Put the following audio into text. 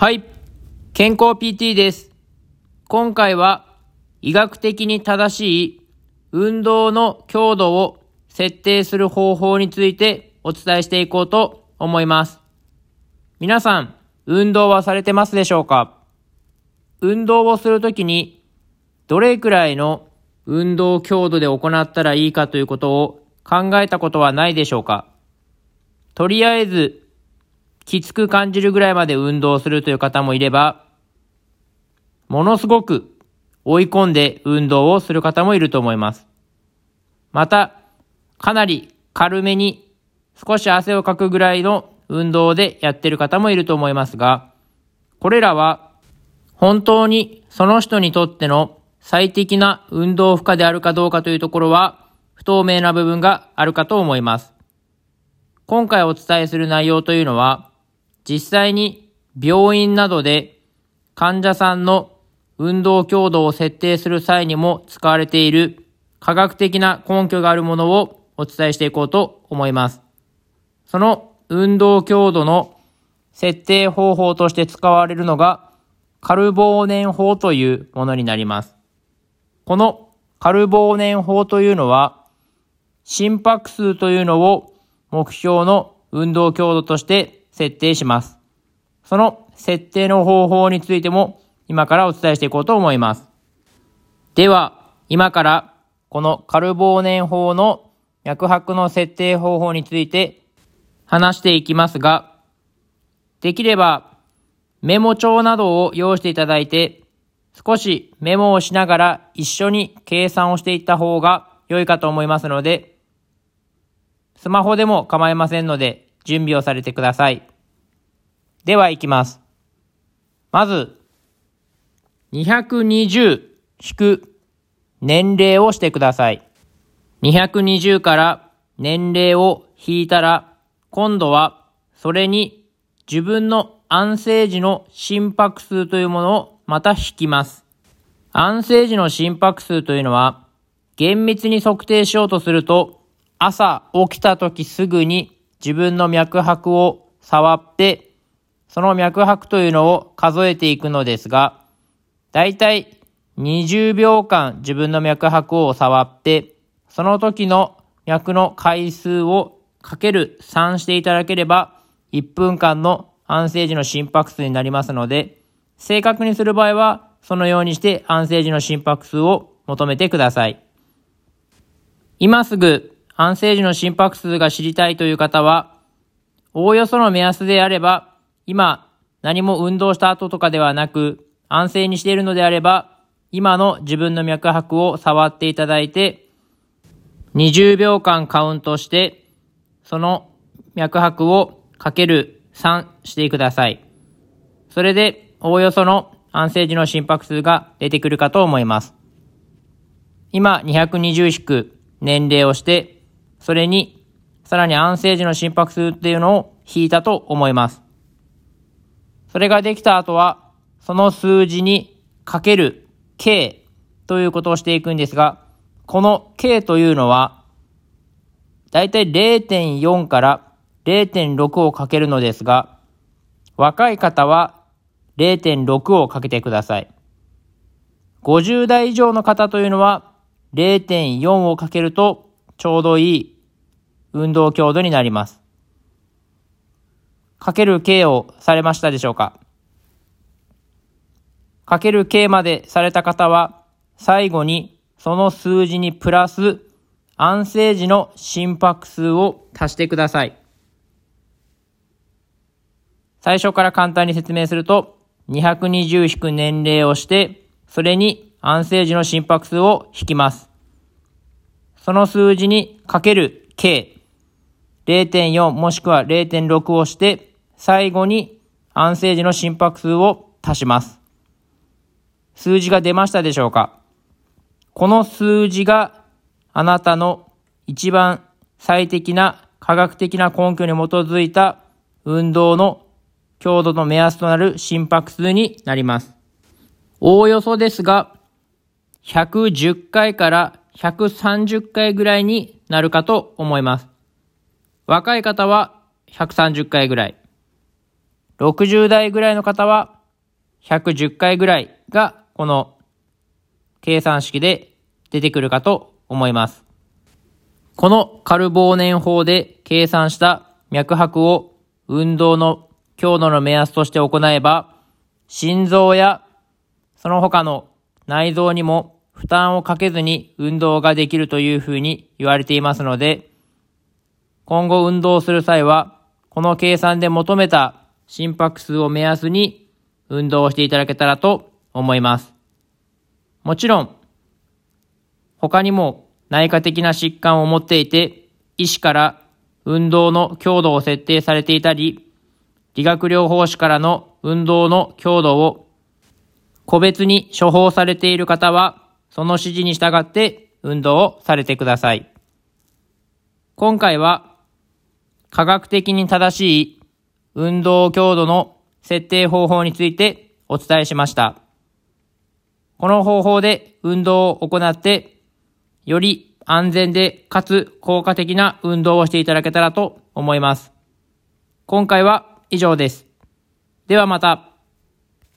はい。健康 PT です。今回は医学的に正しい運動の強度を設定する方法についてお伝えしていこうと思います。皆さん、運動はされてますでしょうか？運動をするときにどれくらいの運動強度で行ったらいいかということを考えたことはないでしょうか？とりあえずきつく感じるぐらいまで運動するという方もいれば、ものすごく追い込んで運動をする方もいると思います。また、かなり軽めに少し汗をかくぐらいの運動でやってる方もいると思いますが、これらは本当にその人にとっての最適な運動負荷であるかどうかというところは不透明な部分があるかと思います。今回お伝えする内容というのは、実際に病院などで患者さんの運動強度を設定する際にも使われている科学的な根拠があるものをお伝えしていこうと思います。その運動強度の設定方法として使われるのがカルボーネン法というものになります。このカルボーネン法というのは心拍数というのを目標の運動強度として設定します。その設定の方法についても今からお伝えしていこうと思います。では、今からこのカルボーネン法の脈拍の設定方法について話していきますが、できればメモ帳などを用意していただいて、少しメモをしながら一緒に計算をしていった方が良いかと思いますので、スマホでも構いませんので準備をされてください。では行きます。まず、220引く年齢をしてください。220から年齢を引いたら、今度はそれに自分の安静時の心拍数というものをまた引きます。安静時の心拍数というのは、厳密に測定しようとすると、朝起きた時すぐに自分の脈拍を触って、その脈拍というのを数えていくのですが、だいたい20秒間自分の脈拍を触って、その時の脈の回数をかける3していただければ、1分間の安静時の心拍数になりますので、正確にする場合は、そのようにして安静時の心拍数を求めてください。今すぐ安静時の心拍数が知りたいという方は、おおよその目安であれば、今何も運動した後とかではなく、安静にしているのであれば、今の自分の脈拍を触っていただいて、20秒間カウントして、その脈拍をかける3してください。それで、おおよその安静時の心拍数が出てくるかと思います。今、220引く年齢をして、それに、さらに安静時の心拍数っていうのを引いたと思います。それができた後は、その数字にかける K ということをしていくんですが、この K というのは、だいたい0.4から0.6をかけるのですが、若い方は0.6をかけてください。50代以上の方というのは0.4をかけるとちょうどいい運動強度になります。かける K をされましたでしょうか？かける K までされた方は最後にその数字にプラス安静時の心拍数を足してください。最初から簡単に説明すると220引く年齢をしてそれに安静時の心拍数を引きます。その数字にかける K、0.4もしくは0.6をして、最後に安静時の心拍数を足します。数字が出ましたでしょうか？この数字があなたの一番最適な科学的な根拠に基づいた運動の強度の目安となる心拍数になります。おおよそですが、110回から130回ぐらいになるかと思います。若い方は130回ぐらい。60代ぐらいの方は110回ぐらいがこの計算式で出てくるかと思います。このカルボーネン法で計算した脈拍を運動の強度の目安として行えば、心臓やその他の内臓にも負担をかけずに運動ができるというふうに言われていますので、今後運動する際は、この計算で求めた心拍数を目安に運動をしていただけたらと思います。もちろん、他にも内科的な疾患を持っていて、医師から運動の強度を設定されていたり、理学療法士からの運動の強度を個別に処方されている方は、その指示に従って運動をされてください。今回は科学的に正しい運動強度の設定方法についてお伝えしました。この方法で運動を行って、より安全でかつ効果的な運動をしていただけたらと思います。今回は以上です。ではまた。